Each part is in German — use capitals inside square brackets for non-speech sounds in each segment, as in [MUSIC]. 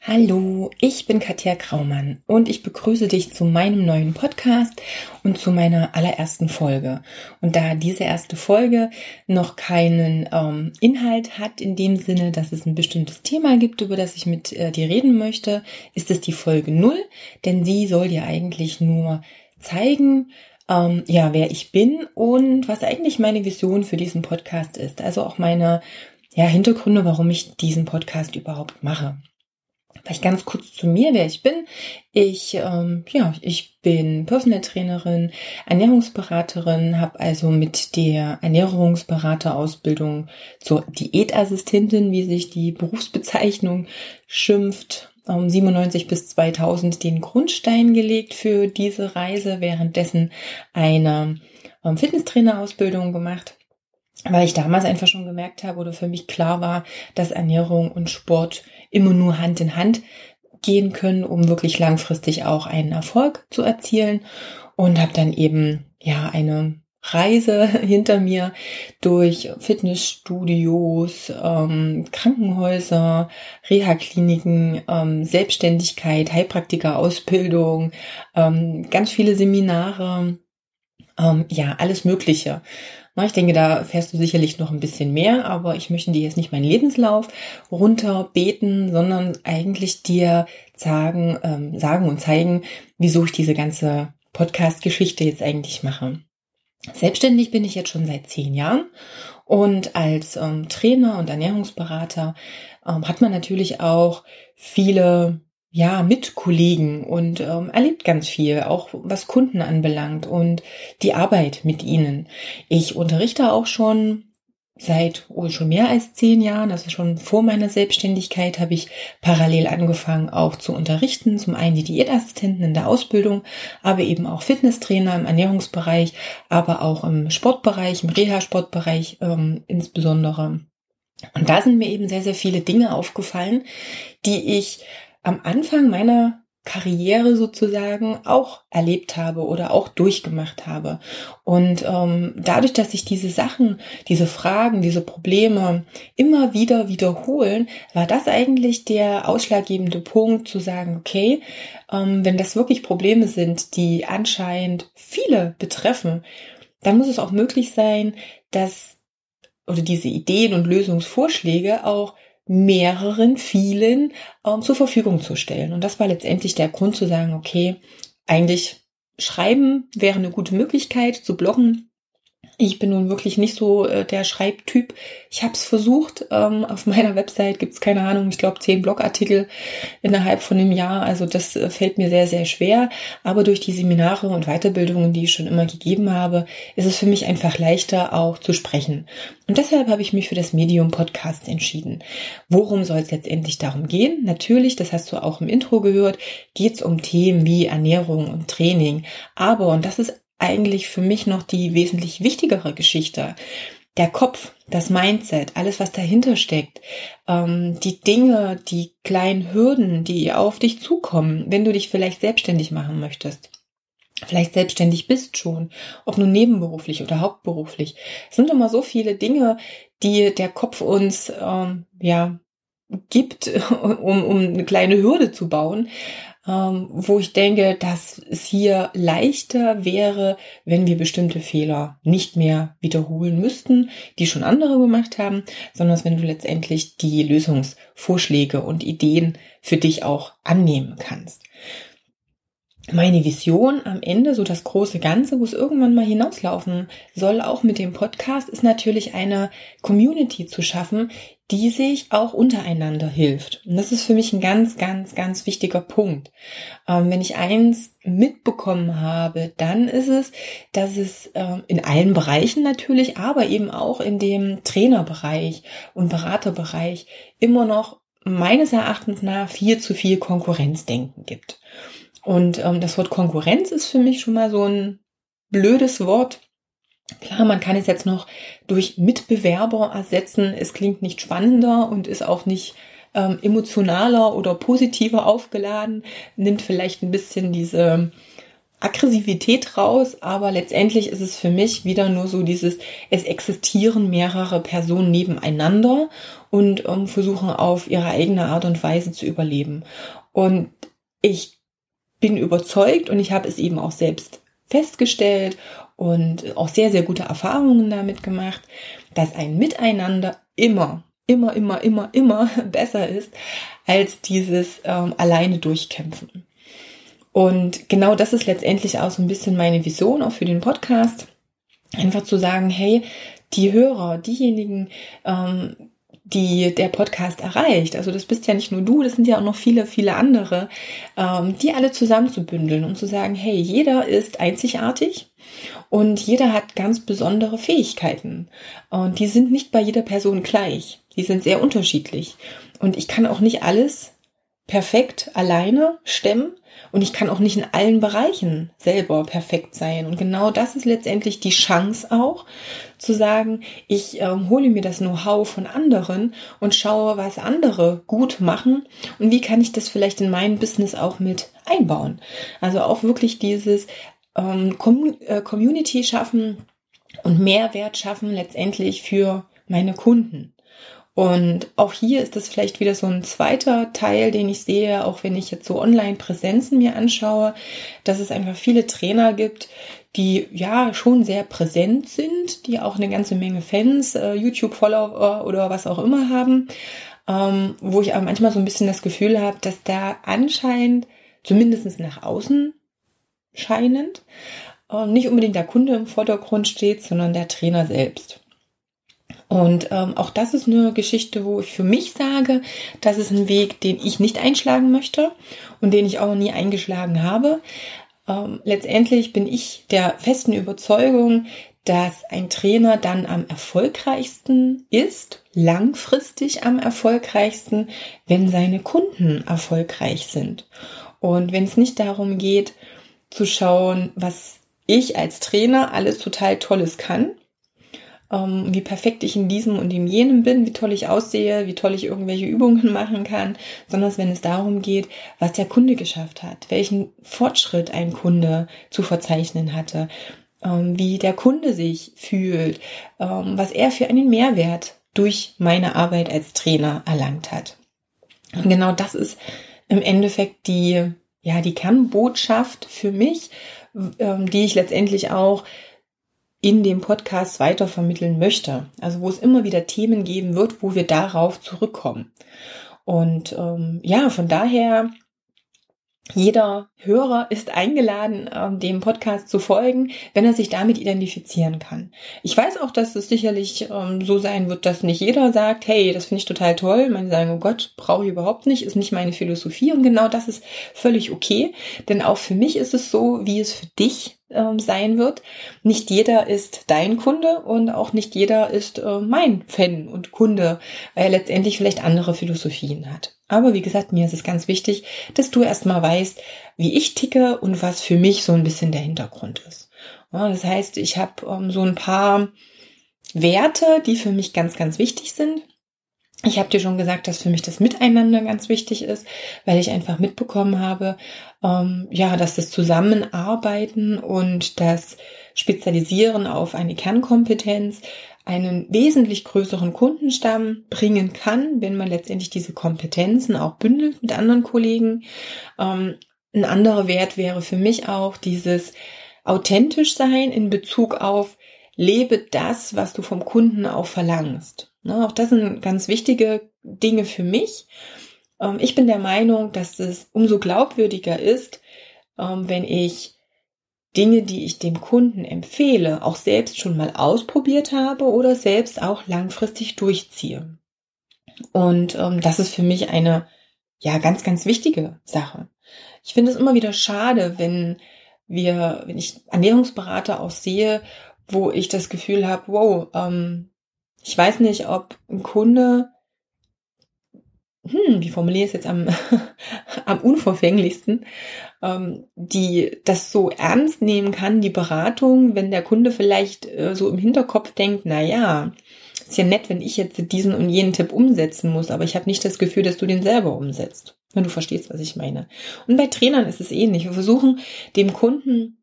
Hallo, ich bin Katja Kraumann und ich begrüße dich zu meinem neuen Podcast und zu meiner allerersten Folge. Und da diese erste Folge noch keinen ähm, Inhalt hat, in dem Sinne, dass es ein bestimmtes Thema gibt, über das ich mit äh, dir reden möchte, ist es die Folge 0, denn sie soll dir eigentlich nur zeigen, ähm, ja, wer ich bin und was eigentlich meine Vision für diesen Podcast ist. Also auch meine ja, Hintergründe, warum ich diesen Podcast überhaupt mache. Vielleicht ganz kurz zu mir, wer ich bin. Ich, ähm, ja, ich bin Personal Trainerin, Ernährungsberaterin, habe also mit der Ernährungsberaterausbildung zur Diätassistentin, wie sich die Berufsbezeichnung schimpft, um 97 bis 2000 den Grundstein gelegt für diese Reise, währenddessen eine ähm, Fitnesstrainerausbildung gemacht weil ich damals einfach schon gemerkt habe oder für mich klar war, dass Ernährung und Sport immer nur Hand in Hand gehen können, um wirklich langfristig auch einen Erfolg zu erzielen. Und habe dann eben ja eine Reise [LAUGHS] hinter mir durch Fitnessstudios, ähm, Krankenhäuser, Reha-Kliniken, ähm, Selbstständigkeit, Heilpraktiker-Ausbildung, ähm, ganz viele Seminare, ähm, ja, alles Mögliche ich denke, da fährst du sicherlich noch ein bisschen mehr, aber ich möchte dir jetzt nicht meinen Lebenslauf runterbeten, sondern eigentlich dir sagen, ähm, sagen und zeigen, wieso ich diese ganze Podcast-Geschichte jetzt eigentlich mache. Selbstständig bin ich jetzt schon seit zehn Jahren und als ähm, Trainer und Ernährungsberater ähm, hat man natürlich auch viele ja, mit Kollegen und ähm, erlebt ganz viel, auch was Kunden anbelangt und die Arbeit mit ihnen. Ich unterrichte auch schon seit oh, schon mehr als zehn Jahren, also schon vor meiner Selbstständigkeit, habe ich parallel angefangen auch zu unterrichten. Zum einen die Diätassistenten in der Ausbildung, aber eben auch Fitnesstrainer im Ernährungsbereich, aber auch im Sportbereich, im Reha-Sportbereich ähm, insbesondere. Und da sind mir eben sehr, sehr viele Dinge aufgefallen, die ich am Anfang meiner Karriere sozusagen auch erlebt habe oder auch durchgemacht habe. Und ähm, dadurch, dass sich diese Sachen, diese Fragen, diese Probleme immer wieder wiederholen, war das eigentlich der ausschlaggebende Punkt zu sagen, okay, ähm, wenn das wirklich Probleme sind, die anscheinend viele betreffen, dann muss es auch möglich sein, dass oder diese Ideen und Lösungsvorschläge auch mehreren, vielen ähm, zur Verfügung zu stellen. Und das war letztendlich der Grund zu sagen, okay, eigentlich schreiben wäre eine gute Möglichkeit zu bloggen, ich bin nun wirklich nicht so äh, der Schreibtyp. Ich habe es versucht. Ähm, auf [LAUGHS] meiner Website gibt's keine Ahnung, ich glaube zehn Blogartikel innerhalb von einem Jahr. Also das äh, fällt mir sehr, sehr schwer. Aber durch die Seminare und Weiterbildungen, die ich schon immer gegeben habe, ist es für mich einfach leichter auch zu sprechen. Und deshalb habe ich mich für das Medium Podcast entschieden. Worum soll es letztendlich darum gehen? Natürlich, das hast du auch im Intro gehört, geht es um Themen wie Ernährung und Training. Aber, und das ist eigentlich für mich noch die wesentlich wichtigere Geschichte. Der Kopf, das Mindset, alles, was dahinter steckt, ähm, die Dinge, die kleinen Hürden, die auf dich zukommen, wenn du dich vielleicht selbstständig machen möchtest vielleicht selbstständig bist schon, ob nun nebenberuflich oder hauptberuflich. Es sind immer so viele Dinge, die der Kopf uns ähm, ja gibt, [LAUGHS] um, um eine kleine Hürde zu bauen, wo ich denke, dass es hier leichter wäre, wenn wir bestimmte Fehler nicht mehr wiederholen müssten, die schon andere gemacht haben, sondern wenn du letztendlich die Lösungsvorschläge und Ideen für dich auch annehmen kannst meine Vision am Ende, so das große Ganze, wo es irgendwann mal hinauslaufen soll, auch mit dem Podcast, ist natürlich eine Community zu schaffen, die sich auch untereinander hilft. Und das ist für mich ein ganz, ganz, ganz wichtiger Punkt. Ähm, wenn ich eins mitbekommen habe, dann ist es, dass es ähm, in allen Bereichen natürlich, aber eben auch in dem Trainerbereich und Beraterbereich immer noch meines Erachtens nach viel zu viel Konkurrenzdenken gibt. Und ähm, das Wort Konkurrenz ist für mich schon mal so ein blödes Wort. Klar, man kann es jetzt noch durch Mitbewerber ersetzen. Es klingt nicht spannender und ist auch nicht ähm, emotionaler oder positiver aufgeladen, nimmt vielleicht ein bisschen diese Aggressivität raus, aber letztendlich ist es für mich wieder nur so dieses, es existieren mehrere Personen nebeneinander und ähm, versuchen auf ihre eigene Art und Weise zu überleben. Und ich bin überzeugt und ich habe es eben auch selbst festgestellt und auch sehr, sehr gute Erfahrungen damit gemacht, dass ein Miteinander immer, immer, immer, immer, immer [LAUGHS] besser ist als dieses ähm, alleine durchkämpfen. Und genau das ist letztendlich auch so ein bisschen meine Vision auch für den Podcast. Einfach zu sagen, hey, die Hörer, diejenigen, ähm, die der Podcast erreicht, also das bist ja nicht nur du, das sind ja auch noch viele, viele andere, ähm, die alle zusammenzubündeln und zu sagen, hey, jeder ist einzigartig und jeder hat ganz besondere Fähigkeiten. Und die sind nicht bei jeder Person gleich, die sind sehr unterschiedlich. Und ich kann auch nicht alles perfekt alleine stemmen und ich kann auch nicht in allen Bereichen selber perfekt sein. Und genau das ist letztendlich die Chance auch, zu sagen, ich äh, hole mir das Know-how von anderen und schaue, was andere gut machen und wie kann ich das vielleicht in mein Business auch mit einbauen. Also auch wirklich dieses ähm, äh, Community schaffen und Mehrwert schaffen letztendlich für meine Kunden. Und auch hier ist das vielleicht wieder so ein zweiter Teil, den ich sehe, auch wenn ich jetzt so Online-Präsenzen mir anschaue, dass es einfach viele Trainer gibt, die ja schon sehr präsent sind, die auch eine ganze Menge Fans, äh, YouTube-Follower oder was auch immer haben, ähm, wo ich aber manchmal so ein bisschen das Gefühl habe, dass da anscheinend, zumindest nach außen scheinend, äh, nicht unbedingt der Kunde im Vordergrund steht, sondern der Trainer selbst. Und ähm, auch das ist eine Geschichte, wo ich für mich sage, das ist ein Weg, den ich nicht einschlagen möchte und den ich auch nie eingeschlagen habe. Ähm, letztendlich bin ich der festen Überzeugung, dass ein Trainer dann am erfolgreichsten ist, langfristig am erfolgreichsten, wenn seine Kunden erfolgreich sind. Und wenn es nicht darum geht, zu schauen, was ich als Trainer alles total Tolles kann, ähm, wie perfekt ich in diesem und in jenem bin, wie toll ich aussehe, wie toll ich irgendwelche Übungen [LAUGHS] machen kann, sondern wenn es darum geht, was der Kunde geschafft hat, welchen Fortschritt ein Kunde zu verzeichnen hatte, ähm, wie der Kunde sich fühlt, ähm, was er für einen Mehrwert durch meine Arbeit als Trainer erlangt hat. Und genau das ist im Endeffekt die, ja, die Kernbotschaft für mich, ähm, die ich letztendlich auch in dem Podcast weitervermitteln möchte. Also wo es immer wieder Themen geben wird, wo wir darauf zurückkommen. Und ähm, ja, von daher jeder Hörer ist eingeladen, ähm, dem Podcast zu folgen, wenn er sich damit identifizieren kann. Ich weiß auch, dass es sicherlich ähm, so sein wird, dass nicht jeder sagt, hey, das finde ich total toll. Manche sagen, oh Gott, brauche ich überhaupt nicht, ist nicht meine Philosophie. Und genau das ist völlig okay. Denn auch für mich ist es so, wie es für dich ähm, sein wird. Nicht jeder ist dein Kunde und auch nicht jeder ist äh, mein Fan und Kunde, weil er letztendlich vielleicht andere Philosophien hat. Aber wie gesagt, mir ist es ganz wichtig, dass du erstmal weißt, wie ich ticke und was für mich so ein bisschen der Hintergrund ist. Ja, das heißt, ich habe ähm, so ein paar Werte, die für mich ganz, ganz wichtig sind. Ich habe dir schon gesagt, dass für mich das Miteinander ganz wichtig ist, weil ich einfach mitbekommen habe, ähm, ja, dass das Zusammenarbeiten und das Spezialisieren auf eine Kernkompetenz einen wesentlich größeren Kundenstamm bringen kann, wenn man letztendlich diese Kompetenzen auch bündelt mit anderen Kollegen. Ähm, ein anderer Wert wäre für mich auch dieses authentisch sein in Bezug auf lebe das, was du vom Kunden auch verlangst. Ne, auch das sind ganz wichtige Dinge für mich. Ähm, ich bin der Meinung, dass es umso glaubwürdiger ist, ähm, wenn ich Dinge, die ich dem Kunden empfehle, auch selbst schon mal ausprobiert habe oder selbst auch langfristig durchziehe. Und ähm, das ist für mich eine ja ganz, ganz wichtige Sache. Ich finde es immer wieder schade, wenn wir, wenn ich Ernährungsberater auch sehe, wo ich das Gefühl habe, wow, ähm, ich weiß nicht, ob ein Kunde, hm, wie formuliere ich es jetzt am, [LAUGHS] am unverfänglichsten, ähm, die das so ernst nehmen kann, die Beratung, wenn der Kunde vielleicht äh, so im Hinterkopf denkt, na ja, ist ja nett, wenn ich jetzt diesen und jenen Tipp umsetzen muss, aber ich habe nicht das Gefühl, dass du den selber umsetzt. Wenn du verstehst, was ich meine. Und bei Trainern ist es ähnlich. Wir versuchen dem Kunden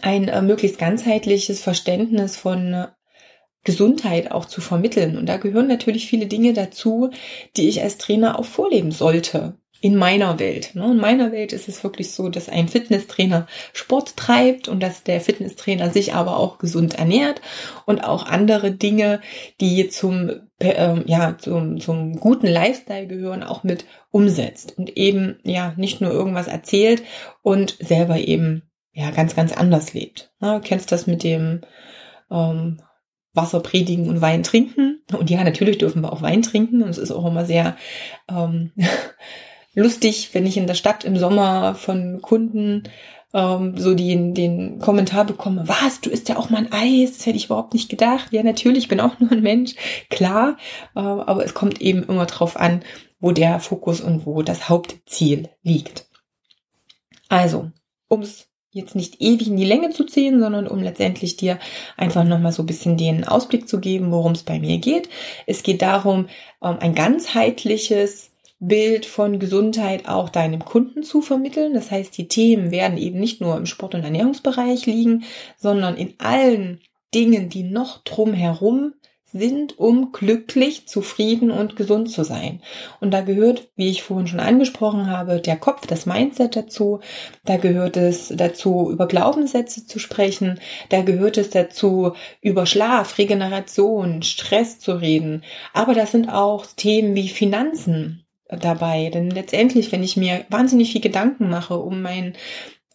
ein äh, möglichst ganzheitliches Verständnis von Gesundheit auch zu vermitteln. Und da gehören natürlich viele Dinge dazu, die ich als Trainer auch vorleben sollte in meiner Welt. Ne? In meiner Welt ist es wirklich so, dass ein Fitnesstrainer Sport treibt und dass der Fitnesstrainer sich aber auch gesund ernährt und auch andere Dinge, die zum, äh, ja, zum, zum guten Lifestyle gehören, auch mit umsetzt und eben, ja, nicht nur irgendwas erzählt und selber eben, ja, ganz, ganz anders lebt. Ne? Du kennst das mit dem, ähm, Wasser predigen und Wein trinken. Und ja, natürlich dürfen wir auch Wein trinken. Und es ist auch immer sehr ähm, [LAUGHS] lustig, wenn ich in der Stadt im Sommer von Kunden ähm, so den, den Kommentar bekomme, was, du isst ja auch mal ein Eis, das hätte ich überhaupt nicht gedacht. Ja, natürlich, ich bin auch [LAUGHS] nur ein Mensch, klar, äh, aber es kommt eben immer drauf an, wo der Fokus und wo das Hauptziel liegt. Also, um es jetzt nicht ewig in die Länge zu ziehen, sondern um letztendlich dir einfach nochmal so ein bisschen den Ausblick zu geben, worum es bei mir geht. Es geht darum, ähm, ein ganzheitliches Bild von Gesundheit auch deinem Kunden zu vermitteln. Das heißt, die Themen werden eben nicht nur im Sport- und Ernährungsbereich liegen, sondern in allen Dingen, die noch drumherum sind, um glücklich, zufrieden und gesund zu sein. Und da gehört, wie ich vorhin schon angesprochen habe, der Kopf, das Mindset dazu. Da gehört es dazu, über Glaubenssätze zu sprechen. Da gehört es dazu, über Schlaf, Regeneration, Stress zu reden. Aber das sind auch Themen wie Finanzen dabei. Denn letztendlich, wenn ich mir wahnsinnig viel Gedanken mache um mein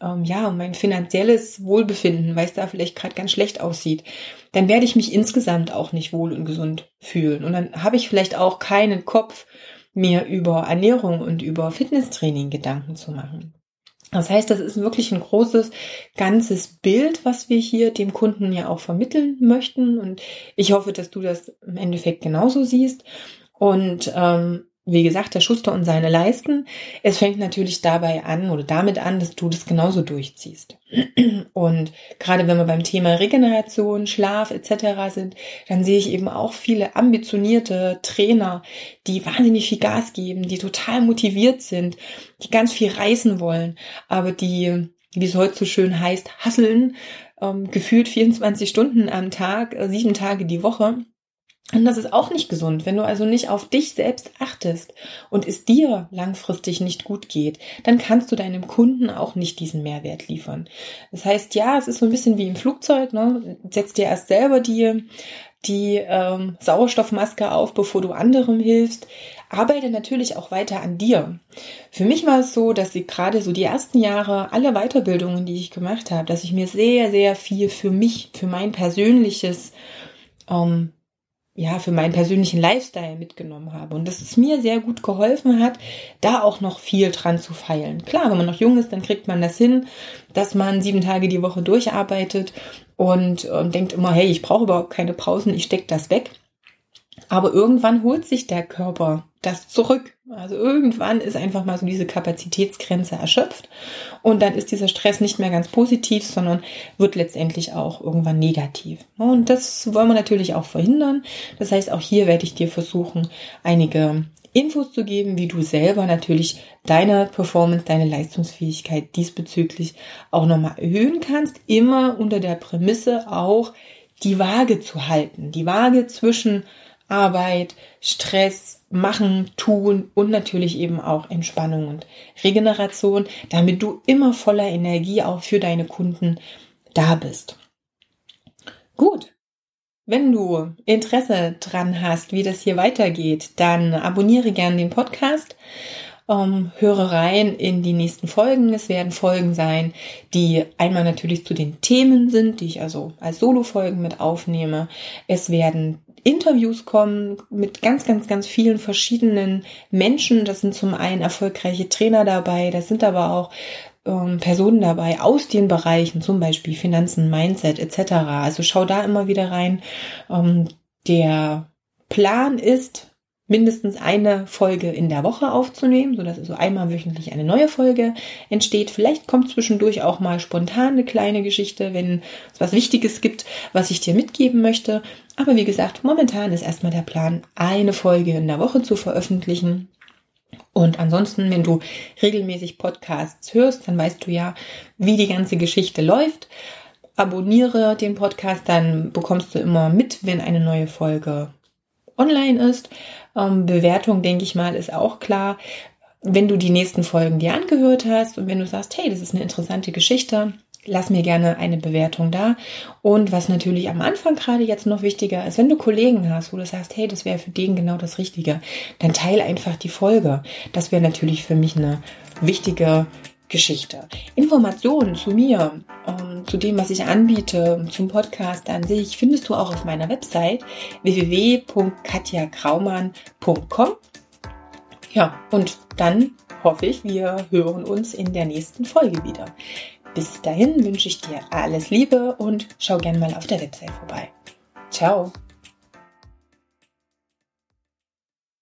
ähm, ja, mein finanzielles Wohlbefinden, weil es da vielleicht gerade ganz schlecht aussieht, dann werde ich mich insgesamt auch nicht wohl und gesund fühlen. Und dann habe ich vielleicht auch keinen Kopf, mir über Ernährung und über Fitnesstraining Gedanken zu machen. Das heißt, das ist wirklich ein großes, ganzes Bild, was wir hier dem Kunden ja auch vermitteln möchten. Und ich hoffe, dass du das im Endeffekt genauso siehst. Und ähm, wie gesagt, der Schuster und seine Leisten. Es fängt natürlich dabei an oder damit an, dass du das genauso durchziehst. Und gerade wenn wir beim Thema Regeneration, Schlaf etc. sind, dann sehe ich eben auch viele ambitionierte Trainer, die wahnsinnig viel Gas geben, die total motiviert sind, die ganz viel reißen wollen, aber die, wie es heute so schön heißt, hasseln, ähm, gefühlt 24 Stunden am Tag, äh, sieben Tage die Woche und das ist auch nicht gesund. Wenn du also nicht auf dich selbst achtest und es dir langfristig nicht gut geht, dann kannst du deinem Kunden auch nicht diesen Mehrwert liefern. Das heißt, ja, es ist so ein bisschen wie im Flugzeug. Ne? Setz dir erst selber die, die ähm, Sauerstoffmaske auf, bevor du anderem hilfst. Arbeite natürlich auch weiter an dir. Für mich war es so, dass ich gerade so die ersten Jahre, alle Weiterbildungen, die ich gemacht habe, dass ich mir sehr, sehr viel für mich, für mein persönliches ähm, ja, für meinen persönlichen Lifestyle mitgenommen habe. Und dass es mir sehr gut geholfen hat, da auch noch viel dran zu feilen. Klar, wenn man noch jung ist, dann kriegt man das hin, dass man sieben Tage die Woche durcharbeitet und äh, denkt immer, hey, ich brauche überhaupt keine Pausen, ich stecke das weg. Aber irgendwann holt sich der Körper das zurück. Also irgendwann ist einfach mal so diese Kapazitätsgrenze erschöpft und dann ist dieser Stress nicht mehr ganz positiv, sondern wird letztendlich auch irgendwann negativ. Und das wollen wir natürlich auch verhindern. Das heißt, auch hier werde ich dir versuchen, einige Infos zu geben, wie du selber natürlich deine Performance, deine Leistungsfähigkeit diesbezüglich auch nochmal erhöhen kannst. Immer unter der Prämisse auch die Waage zu halten. Die Waage zwischen Arbeit, Stress, Machen, Tun und natürlich eben auch Entspannung und Regeneration, damit du immer voller Energie auch für deine Kunden da bist. Gut. Wenn du Interesse dran hast, wie das hier weitergeht, dann abonniere gerne den Podcast ähm, höre rein in die nächsten Folgen. Es werden Folgen sein, die einmal natürlich zu den Themen sind, die ich also als Solo-Folgen mit aufnehme. Es werden Interviews kommen mit ganz, ganz, ganz vielen verschiedenen Menschen. Das sind zum einen erfolgreiche Trainer dabei, das sind aber auch ähm, Personen dabei aus den Bereichen, zum Beispiel Finanzen, Mindset etc. Also schau da immer wieder rein. Ähm, der Plan ist, mindestens eine Folge in der Woche aufzunehmen, sodass also einmal wöchentlich eine neue Folge entsteht. Vielleicht kommt zwischendurch auch mal spontan eine kleine Geschichte, wenn es was Wichtiges gibt, was ich dir mitgeben möchte. Aber wie gesagt, momentan ist erstmal der Plan, eine Folge in der Woche zu veröffentlichen. Und ansonsten, wenn du regelmäßig Podcasts hörst, dann weißt du ja, wie die ganze Geschichte läuft. Abonniere den Podcast, dann bekommst du immer mit, wenn eine neue Folge online ist. Ähm, Bewertung, denke ich mal, ist auch klar. Wenn du die nächsten Folgen dir angehört hast und wenn du sagst, hey, das ist eine interessante Geschichte, lass mir gerne eine Bewertung da. Und was natürlich am Anfang gerade jetzt noch wichtiger ist, wenn du Kollegen hast, wo du sagst, hey, das wäre für den genau das Richtige, dann teile einfach die Folge. Das wäre natürlich für mich eine wichtige Geschichte. Informationen zu mir, ähm, zu dem, was ich anbiete, zum Podcast an sich, findest du auch auf meiner Website www.katjakraumann.com. Ja, und dann hoffe ich, wir hören uns in der nächsten Folge wieder. Bis dahin wünsche ich dir alles Liebe und schau gerne mal auf der Website vorbei. Ciao!